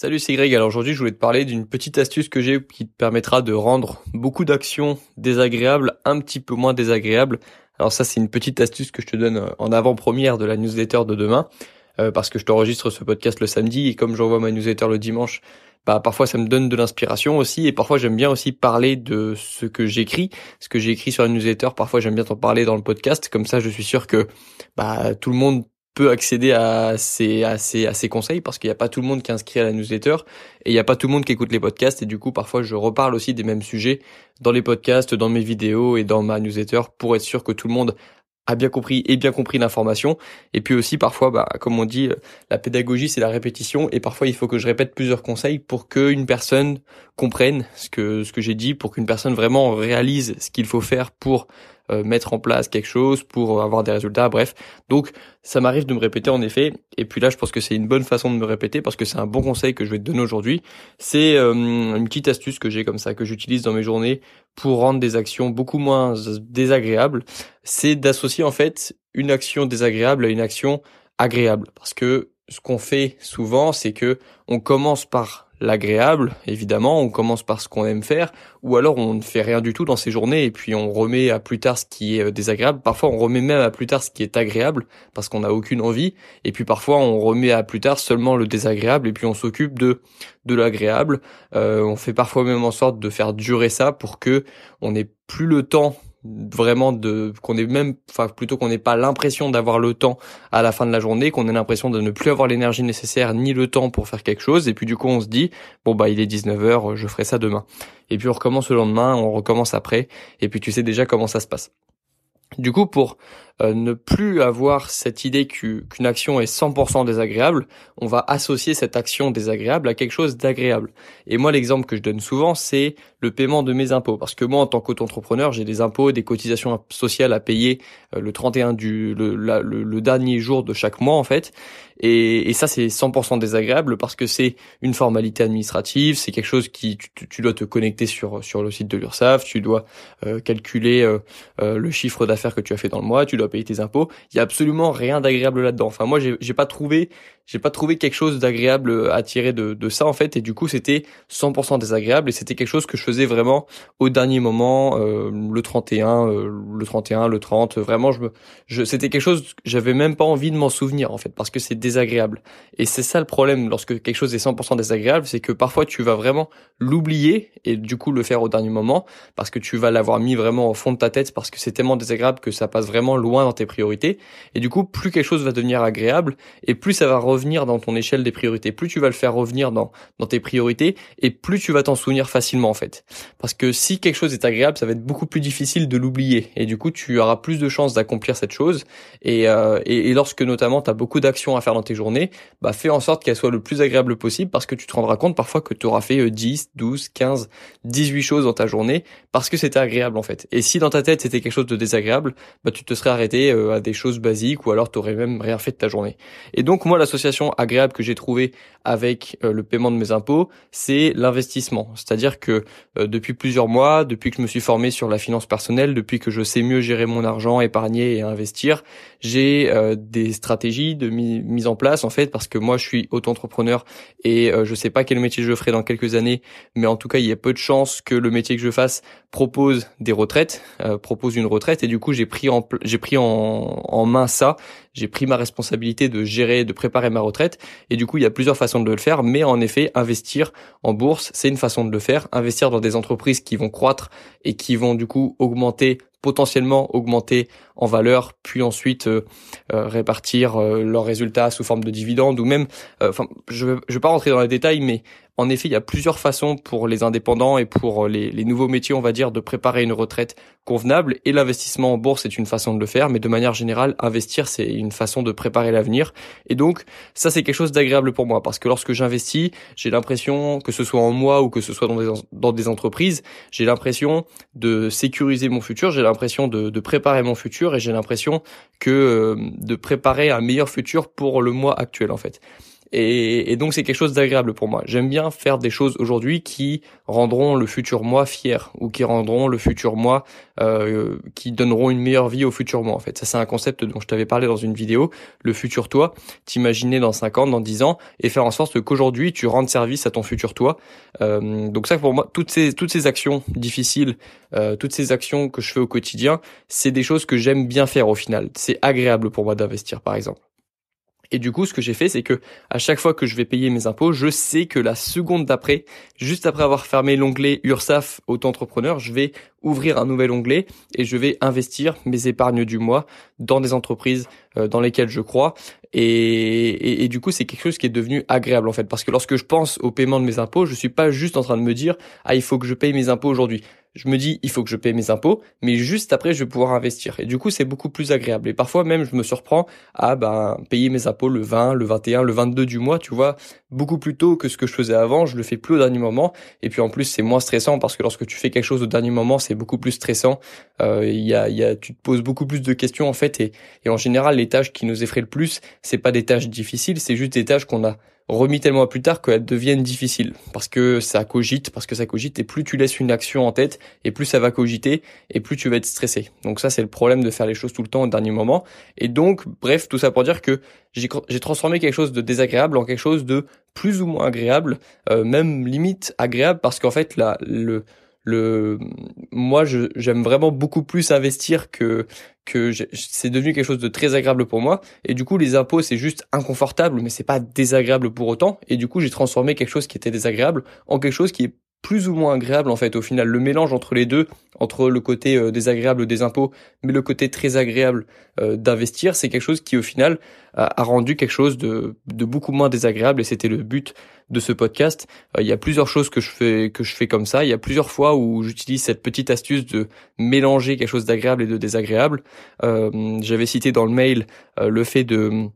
Salut, c'est Greg. Alors aujourd'hui, je voulais te parler d'une petite astuce que j'ai qui te permettra de rendre beaucoup d'actions désagréables un petit peu moins désagréables. Alors ça, c'est une petite astuce que je te donne euh, en avant-première de la newsletter de demain, euh, parce que je t'enregistre ce podcast le samedi et comme j'envoie ma newsletter le dimanche, bah parfois ça me donne de l'inspiration aussi et parfois j'aime bien aussi parler de ce que j'écris, ce que j'ai écrit sur la newsletter. Parfois j'aime bien t'en parler dans le podcast, comme ça je suis sûr que bah tout le monde peut accéder à ces, à ces, à ces conseils parce qu'il n'y a pas tout le monde qui inscrit à la newsletter et il n'y a pas tout le monde qui écoute les podcasts et du coup parfois je reparle aussi des mêmes sujets dans les podcasts, dans mes vidéos et dans ma newsletter pour être sûr que tout le monde a bien compris et bien compris l'information. Et puis aussi parfois, bah, comme on dit, la pédagogie c'est la répétition et parfois il faut que je répète plusieurs conseils pour qu'une personne comprenne ce que ce que j'ai dit, pour qu'une personne vraiment réalise ce qu'il faut faire pour euh, mettre en place quelque chose pour avoir des résultats, bref. Donc ça m'arrive de me répéter en effet, et puis là je pense que c'est une bonne façon de me répéter parce que c'est un bon conseil que je vais te donner aujourd'hui. C'est euh, une petite astuce que j'ai comme ça, que j'utilise dans mes journées pour rendre des actions beaucoup moins désagréables. C'est d'associer en fait une action désagréable à une action agréable, parce que ce qu'on fait souvent, c'est que on commence par l'agréable, évidemment, on commence par ce qu'on aime faire, ou alors on ne fait rien du tout dans ces journées et puis on remet à plus tard ce qui est euh, désagréable. Parfois on remet même à plus tard ce qui est agréable parce qu'on n'a aucune envie, et puis parfois on remet à plus tard seulement le désagréable et puis on s'occupe de de l'agréable. Euh, on fait parfois même en sorte de faire durer ça pour que on n'ait plus le temps vraiment de qu'on ait même enfin plutôt qu'on n'ait pas l'impression d'avoir le temps à la fin de la journée qu'on ait l'impression de ne plus avoir l'énergie nécessaire ni le temps pour faire quelque chose. Et puis du coup on se dit bon bah il est 19h je ferai ça demain. Et puis on recommence le lendemain on recommence après. Et puis tu sais déjà comment ça se passe. Du coup, pour euh, ne plus avoir cette idée qu'une action est 100% désagréable, on va associer cette action désagréable à quelque chose d'agréable. Et moi, l'exemple que je donne souvent, c'est le paiement de mes impôts. Parce que moi, en tant qu'auto-entrepreneur, j'ai des impôts, des cotisations sociales à payer euh, le 31 du, le, le, dernier jour de chaque mois, en fait. Et, et ça, c'est 100% désagréable parce que c'est une formalité administrative, c'est quelque chose qui, tu, dois te connecter sur, sur le site de l'URSSAF, tu dois euh, calculer le chiffre d'affaires que tu as fait dans le mois, tu dois payer tes impôts. Il y a absolument rien d'agréable là-dedans. Enfin, moi, j'ai pas trouvé, j'ai pas trouvé quelque chose d'agréable à tirer de, de ça en fait. Et du coup, c'était 100% désagréable et c'était quelque chose que je faisais vraiment au dernier moment, euh, le 31, euh, le 31, le 30. Vraiment, je me, je, c'était quelque chose, j'avais même pas envie de m'en souvenir en fait parce que c'est désagréable. Et c'est ça le problème lorsque quelque chose est 100% désagréable, c'est que parfois tu vas vraiment l'oublier et du coup le faire au dernier moment parce que tu vas l'avoir mis vraiment au fond de ta tête parce que c'est tellement désagréable que ça passe vraiment loin dans tes priorités. Et du coup, plus quelque chose va devenir agréable, et plus ça va revenir dans ton échelle des priorités. Plus tu vas le faire revenir dans, dans tes priorités, et plus tu vas t'en souvenir facilement en fait. Parce que si quelque chose est agréable, ça va être beaucoup plus difficile de l'oublier. Et du coup, tu auras plus de chances d'accomplir cette chose. Et, euh, et, lorsque notamment tu as beaucoup d'actions à faire dans tes journées, bah fais en sorte qu'elles soient le plus agréable possible parce que tu te rendras compte parfois que tu auras fait 10, 12, 15, 18 choses dans ta journée parce que c'était agréable en fait. Et si dans ta tête c'était quelque chose de désagréable, bah tu te serais arrêté euh, à des choses basiques ou alors tu aurais même rien fait de ta journée. Et donc moi l'association agréable que j'ai trouvée avec euh, le paiement de mes impôts, c'est l'investissement. C'est-à-dire que euh, depuis plusieurs mois, depuis que je me suis formé sur la finance personnelle, depuis que je sais mieux gérer mon argent, épargner et investir, j'ai des stratégies de mise en place en fait parce que moi je suis auto-entrepreneur et je sais pas quel métier je ferai dans quelques années, mais en tout cas il y a peu de chances que le métier que je fasse propose des retraites, propose une retraite et du coup j'ai pris en j'ai pris en en, main ça. J'ai pris ma responsabilité de gérer, de préparer ma retraite. Et du coup, il y a plusieurs façons de le faire. Mais en effet, investir en bourse, c'est une façon de le faire. Investir dans des entreprises qui vont croître et qui vont du coup augmenter potentiellement augmenter en valeur, puis ensuite euh, euh, répartir euh, leurs résultats sous forme de dividendes ou même, enfin, je ne vais pas rentrer dans les détails, mais en effet, il y a plusieurs façons pour les indépendants et pour les, les nouveaux métiers, on va dire, de préparer une retraite convenable. Et l'investissement en bourse est une façon de le faire, mais de manière générale, investir, c'est une façon de préparer l'avenir. Et donc, ça, c'est quelque chose d'agréable pour moi, parce que lorsque j'investis, j'ai l'impression, que ce soit en moi ou que ce soit dans des, dans des entreprises, j'ai l'impression de sécuriser mon futur, j'ai l'impression de, de préparer mon futur et j'ai l'impression que euh, de préparer un meilleur futur pour le mois actuel en fait. Et, donc c'est quelque chose d'agréable pour moi. J'aime bien faire des choses aujourd'hui qui rendront le futur moi fier ou qui rendront le futur moi, euh, qui donneront une meilleure vie au futur moi. En fait, ça c'est un concept dont je t'avais parlé dans une vidéo. Le futur toi, t'imaginer dans 5 ans, dans 10 ans, et faire en sorte qu'aujourd'hui tu rendes service à ton futur toi. Euh, donc ça pour moi, toutes ces toutes ces actions difficiles, euh, toutes ces actions que je fais au quotidien, c'est des choses que j'aime bien faire au final. C'est agréable pour moi d'investir par exemple. Et du coup, ce que j'ai fait, c'est que à chaque fois que je vais payer mes impôts, je sais que la seconde d'après, juste après avoir fermé l'onglet URSAF auto-entrepreneur, je vais ouvrir un nouvel onglet et je vais investir mes épargnes du mois dans des entreprises euh, dans lesquelles je crois. Et, et, du coup, c'est quelque chose qui est devenu agréable en fait, parce que lorsque je pense au paiement de mes impôts, je suis pas juste en train de me dire ah il faut que je paye mes impôts aujourd'hui je me dis il faut que je paye mes impôts, mais juste après je vais pouvoir investir. Et du coup c'est beaucoup plus agréable. Et parfois même je me surprends à ben payer mes impôts le 20, le 21, le 22 du mois, tu vois, beaucoup plus tôt que ce que je faisais avant. Je le fais plus au dernier moment. Et puis en plus c'est moins stressant parce que lorsque tu fais quelque chose au dernier moment c'est beaucoup plus stressant. Euh, il y a, y a, tu te poses beaucoup plus de questions en fait. Et, et en général les tâches qui nous effraient le plus c'est pas des tâches difficiles, c'est juste des tâches qu'on a remis tellement à plus tard qu'elles deviennent difficiles parce que ça cogite, parce que ça cogite et plus tu laisses une action en tête et plus ça va cogiter et plus tu vas être stressé. Donc ça c'est le problème de faire les choses tout le temps au dernier moment. Et donc bref tout ça pour dire que j'ai transformé quelque chose de désagréable en quelque chose de plus ou moins agréable, euh, même limite agréable parce qu'en fait là le le moi j'aime vraiment beaucoup plus investir que que c'est devenu quelque chose de très agréable pour moi. Et du coup les impôts c'est juste inconfortable mais c'est pas désagréable pour autant. Et du coup j'ai transformé quelque chose qui était désagréable en quelque chose qui est plus ou moins agréable en fait au final. Le mélange entre les deux entre le côté euh, désagréable des impôts mais le côté très agréable euh, d'investir c'est quelque chose qui au final a, rendu quelque chose de, beaucoup moins désagréable et c'était le but de ce podcast. Euh, il y a plusieurs choses que je fais que je fais comme ça. Il y a plusieurs fois où j'utilise cette petite astuce de mélanger quelque chose d'agréable et de désagréable. J'avais cité dans le mail le fait de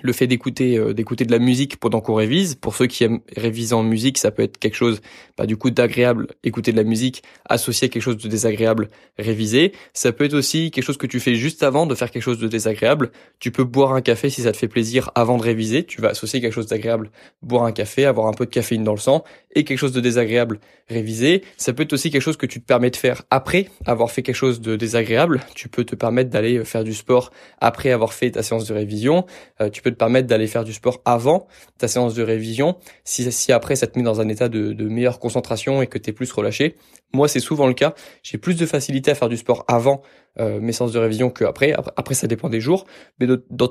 le fait d'écouter euh, d'écouter de la musique pendant qu'on révise. Pour ceux qui aiment réviser en musique ça peut être quelque chose bah, du coup d'agréable écouter de la musique associé à quelque chose de désagréable réviser. Ça peut être aussi quelque chose que tu fais juste avant de faire quelque chose de désagréable. Tu peux boire un café si ça te fait plaisir avant de réviser. Tu vas associer quelque chose d'agréable boire un café avoir un peu de caféine dans le sang et quelque chose de désagréable réviser. Ça peut être aussi quelque chose que tu te permets de faire après avoir fait quelque chose de désagréable. Tu peux te permettre d'aller faire du sport après avoir fait ta séance de révision. Euh, peux te permettre d'aller faire du sport avant ta séance de révision. Si, si après ça te met dans un état de, de meilleure concentration et que tu es plus relâché, moi c'est souvent le cas. J'ai plus de facilité à faire du sport avant euh, mes séances de révision qu'après. Après, après ça dépend des jours, mais de, de,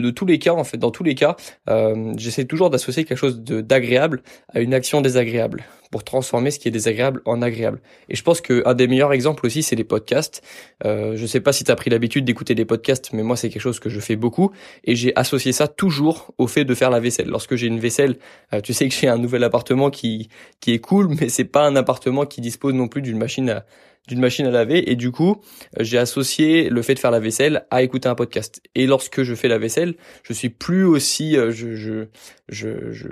de, tous les cas en fait, dans tous les cas, euh, j'essaie toujours d'associer quelque chose d'agréable à une action désagréable pour transformer ce qui est désagréable en agréable. Et je pense que un des meilleurs exemples aussi, c'est les podcasts. Euh, je sais pas si tu as pris l'habitude d'écouter des podcasts, mais moi c'est quelque chose que je fais beaucoup et j'ai associé ça toujours au fait de faire la vaisselle. Lorsque j'ai une vaisselle, euh, tu sais que j'ai un nouvel appartement qui qui est cool, mais c'est pas un appartement qui dispose non plus d'une machine à d'une machine à laver et du coup j'ai associé le fait de faire la vaisselle à écouter un podcast. Et lorsque je fais la vaisselle je suis plus aussi euh, je je je je,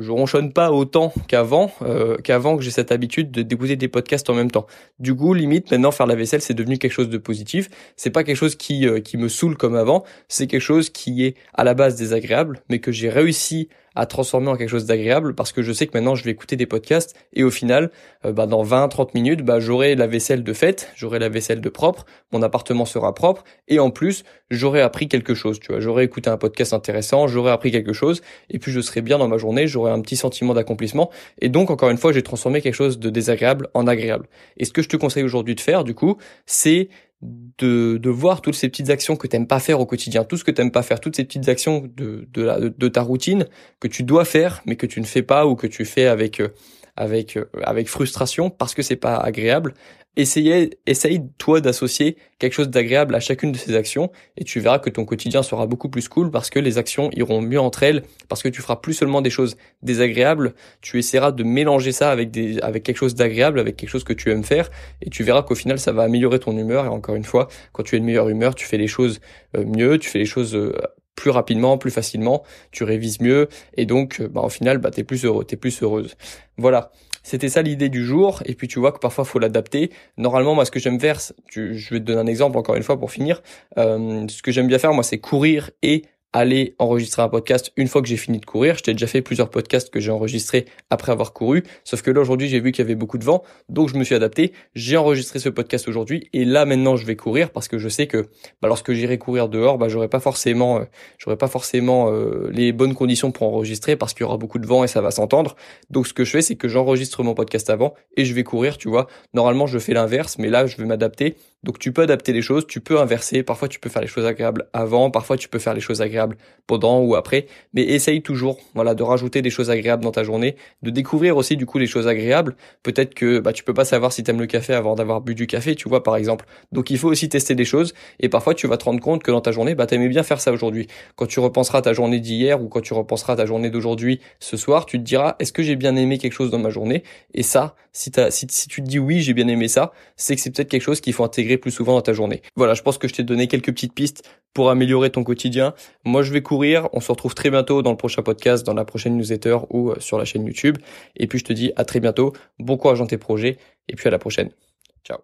je, ronchonne pas autant qu'avant euh, qu'avant que j'ai cette habitude de d'écouter des podcasts en même temps. Du coup limite maintenant faire la vaisselle c'est devenu quelque chose de positif. C'est pas quelque chose qui euh, qui me saoule comme avant. C'est quelque chose qui est à la base désagréable mais que j'ai réussi à transformer en quelque chose d'agréable parce que je sais que maintenant je vais écouter des podcasts et au final, euh, bah, dans 20-30 minutes, bah, j'aurai la vaisselle de fête, j'aurai la vaisselle de propre, mon appartement sera propre et en plus j'aurai appris quelque chose. Tu vois, j'aurai écouté un podcast intéressant, j'aurai appris quelque chose et puis je serai bien dans ma journée, j'aurai un petit sentiment d'accomplissement et donc encore une fois j'ai transformé quelque chose de désagréable en agréable. Et ce que je te conseille aujourd'hui de faire du coup, c'est de, de voir toutes ces petites actions que t'aimes pas faire au quotidien, tout ce que t'aimes pas faire, toutes ces petites actions de, de, ta routine que tu dois faire mais que tu ne fais pas ou que tu fais avec euh, avec euh, avec frustration parce que c'est pas agréable. Essayez, essaye toi d'associer quelque chose d'agréable à chacune de ces actions et tu verras que ton quotidien sera beaucoup plus cool parce que les actions iront mieux entre elles parce que tu feras plus seulement des choses désagréables, tu essaieras de mélanger ça avec des avec quelque chose d'agréable, avec quelque chose que tu aimes faire et tu verras qu'au final ça va améliorer ton humeur. Et encore une fois, quand tu es de meilleure humeur, tu fais les choses euh, mieux, tu fais les choses euh, plus rapidement, plus facilement, tu révises mieux et donc euh, bah, au final bah t'es plus heureux, t'es plus heureuse. Voilà. C'était ça l'idée du jour. Et puis tu vois que parfois faut l'adapter. Normalement, moi, ce que j'aime faire, je vais te donner un exemple encore une fois pour finir. Euh, ce que j'aime bien faire, moi, c'est courir et aller enregistrer un podcast une fois que j'ai fini de courir. Je t'ai déjà fait plusieurs podcasts que j'ai enregistrés après avoir couru, sauf que là aujourd'hui j'ai vu qu'il y avait beaucoup de vent, donc je me suis adapté. J'ai enregistré ce podcast aujourd'hui et là maintenant je vais courir parce que je sais que bah, lorsque j'irai courir dehors, bah, j'aurai pas forcément, euh, j'aurai pas forcément euh, les bonnes conditions pour enregistrer parce qu'il y aura beaucoup de vent et ça va s'entendre. Donc ce que je fais, c'est que j'enregistre mon podcast avant et je vais courir. Tu vois, normalement je fais l'inverse, mais là je vais m'adapter donc tu peux adapter les choses, tu peux inverser, parfois tu peux faire les choses agréables avant, parfois tu peux faire les choses agréables pendant ou après, mais essaye toujours voilà de rajouter des choses agréables dans ta journée, de découvrir aussi du coup les choses agréables. Peut-être que bah tu peux pas savoir si tu aimes le café avant d'avoir bu du café, tu vois par exemple. Donc il faut aussi tester des choses et parfois tu vas te rendre compte que dans ta journée, bah aimais bien faire ça aujourd'hui. Quand tu repenseras ta journée d'hier ou quand tu repenseras ta journée d'aujourd'hui ce soir, tu te diras est-ce que j'ai bien aimé quelque chose dans ma journée? Et ça, si, si, si tu te dis oui, j'ai bien aimé ça, c'est que c'est peut-être quelque chose qu'il faut intégrer plus souvent dans ta journée. Voilà, je pense que je t'ai donné quelques petites pistes pour améliorer ton quotidien. Moi, je vais courir. On se retrouve très bientôt dans le prochain podcast, dans la prochaine newsletter ou euh, sur la chaîne YouTube. Et puis, je te dis à très bientôt. Bon courage dans tes projets. Et puis, à la prochaine. Ciao.